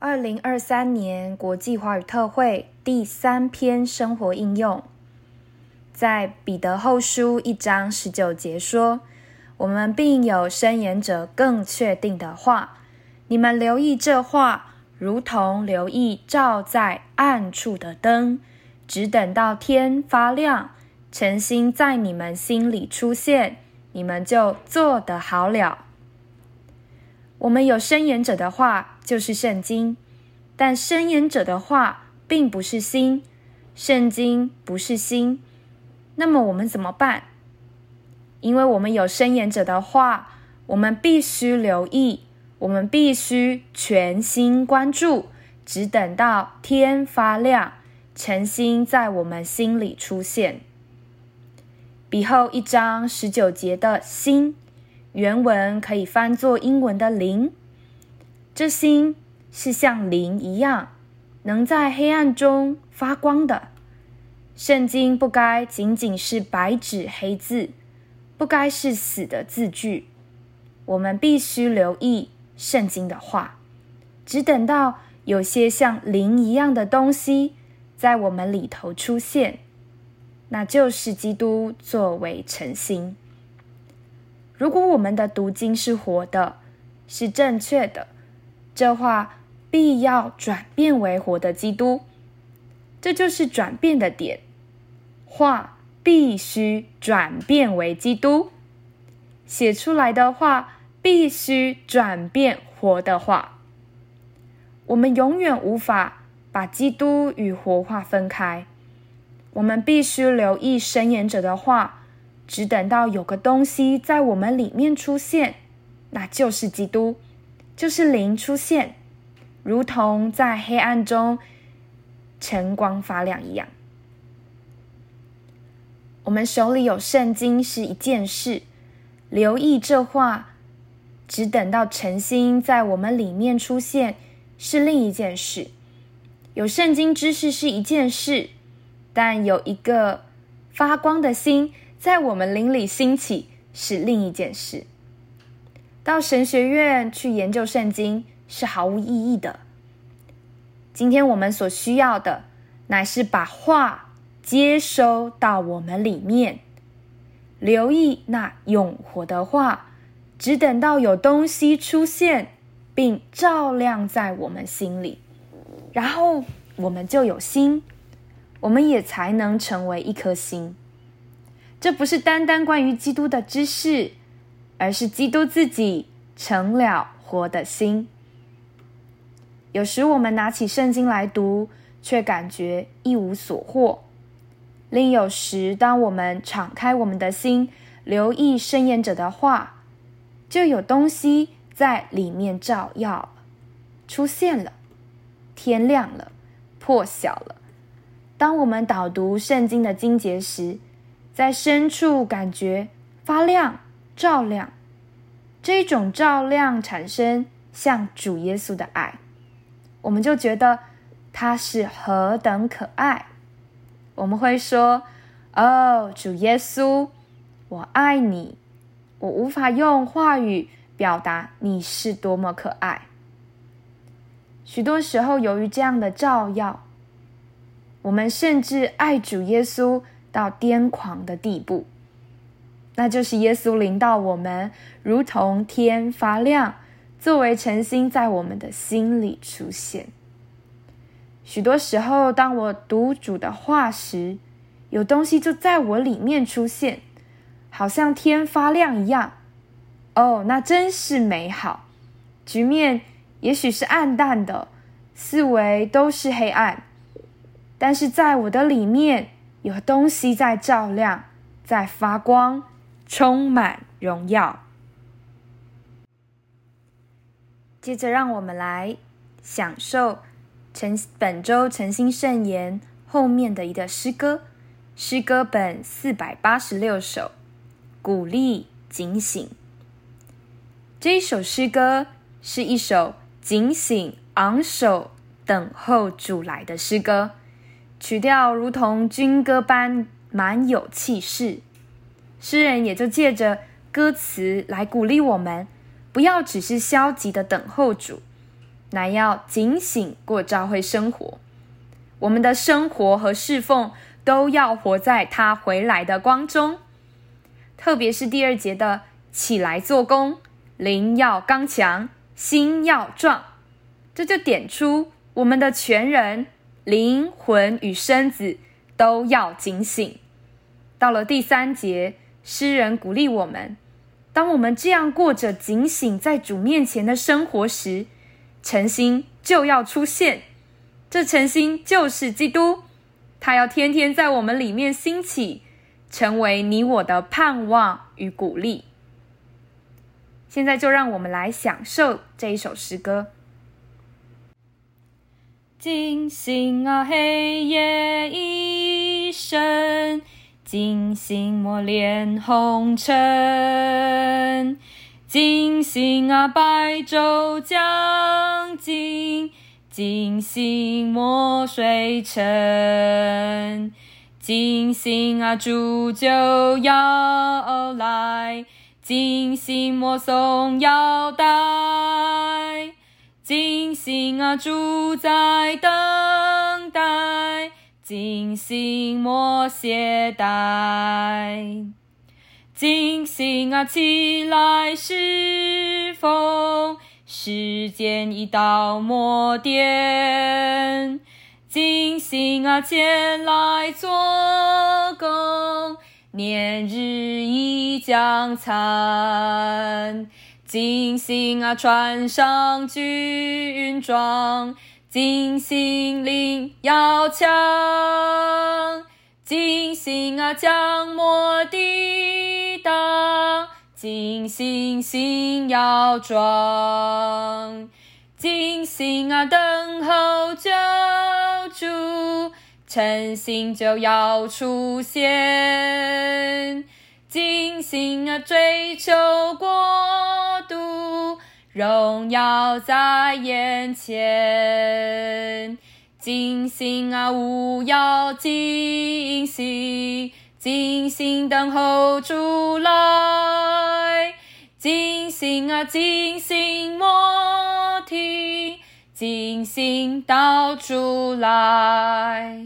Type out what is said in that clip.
二零二三年国际华语特会第三篇生活应用，在彼得后书一章十九节说：“我们并有申言者更确定的话，你们留意这话，如同留意照在暗处的灯，只等到天发亮，诚心在你们心里出现，你们就做得好了。”我们有申言者的话，就是圣经；但申言者的话，并不是心，圣经不是心。那么我们怎么办？因为我们有申言者的话，我们必须留意，我们必须全心关注，只等到天发亮，诚心在我们心里出现。比后一章十九节的心。原文可以翻作英文的“灵”，这心是像灵一样，能在黑暗中发光的。圣经不该仅仅是白纸黑字，不该是死的字句。我们必须留意圣经的话，只等到有些像灵一样的东西在我们里头出现，那就是基督作为诚心。如果我们的读经是活的，是正确的，这话必要转变为活的基督，这就是转变的点。话必须转变为基督，写出来的话必须转变活的话。我们永远无法把基督与活化分开，我们必须留意申言者的话。只等到有个东西在我们里面出现，那就是基督，就是灵出现，如同在黑暗中晨光发亮一样。我们手里有圣经是一件事，留意这话，只等到诚心在我们里面出现是另一件事。有圣经知识是一件事，但有一个发光的心。在我们邻里兴起是另一件事。到神学院去研究圣经是毫无意义的。今天我们所需要的，乃是把话接收到我们里面，留意那永活的话，只等到有东西出现，并照亮在我们心里，然后我们就有心，我们也才能成为一颗心。这不是单单关于基督的知识，而是基督自己成了活的心。有时我们拿起圣经来读，却感觉一无所获；另有时，当我们敞开我们的心，留意圣言者的话，就有东西在里面照耀出现了，天亮了，破晓了。当我们导读圣经的经节时，在深处感觉发亮、照亮，这种照亮产生像主耶稣的爱，我们就觉得他是何等可爱。我们会说：“哦，主耶稣，我爱你。”我无法用话语表达你是多么可爱。许多时候，由于这样的照耀，我们甚至爱主耶稣。到癫狂的地步，那就是耶稣临到我们，如同天发亮，作为晨星在我们的心里出现。许多时候，当我读主的话时，有东西就在我里面出现，好像天发亮一样。哦，那真是美好。局面也许是暗淡的，四围都是黑暗，但是在我的里面。有东西在照亮，在发光，充满荣耀。接着，让我们来享受诚本周诚心圣言后面的一个诗歌，诗歌本四百八十六首，鼓励警醒。这一首诗歌是一首警醒、昂首等候主来的诗歌。曲调如同军歌般满有气势，诗人也就借着歌词来鼓励我们，不要只是消极的等候主，乃要警醒过教会生活。我们的生活和侍奉都要活在他回来的光中。特别是第二节的“起来做工，灵要刚强，心要壮”，这就点出我们的全人、灵魂与身子都要警醒。到了第三节，诗人鼓励我们：当我们这样过着警醒在主面前的生活时，诚心就要出现。这诚心就是基督，他要天天在我们里面兴起。成为你我的盼望与鼓励。现在就让我们来享受这一首诗歌。惊醒啊，黑夜已深，惊醒莫恋红尘。惊醒啊，白昼将近，惊醒莫睡沉。惊醒啊，煮酒邀来，惊醒莫松腰带。金星啊，主在等待；金星莫懈怠；金星啊，起来侍奉，时间已到末点。金星啊，前来做工，年日已将残。金星啊，穿上军装，金星领要强。金星啊，将末抵挡，金星心要壮。金星啊，等候救主，晨星就要出现。金星啊，追求光，荣耀在眼前。金星啊，勿要惊喜，金星等候主来。金星啊，金星莫停，金星到出来。